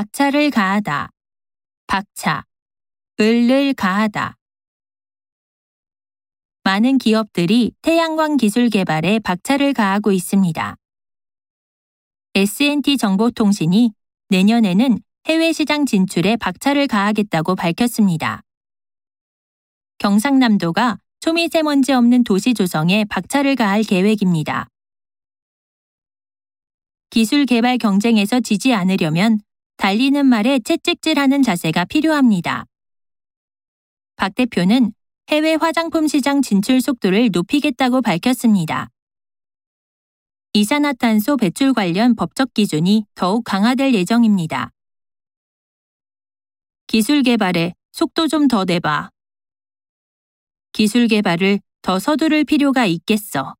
박차를 가하다. 박차. 을을 가하다. 많은 기업들이 태양광 기술 개발에 박차를 가하고 있습니다. S&T 정보통신이 내년에는 해외 시장 진출에 박차를 가하겠다고 밝혔습니다. 경상남도가 초미세먼지 없는 도시 조성에 박차를 가할 계획입니다. 기술 개발 경쟁에서 지지 않으려면 달리는 말에 채찍질하는 자세가 필요합니다. 박 대표는 해외 화장품 시장 진출 속도를 높이겠다고 밝혔습니다. 이산화탄소 배출 관련 법적 기준이 더욱 강화될 예정입니다. 기술 개발에 속도 좀 더 내봐. 기술 개발을 더 서두를 필요가 있겠어.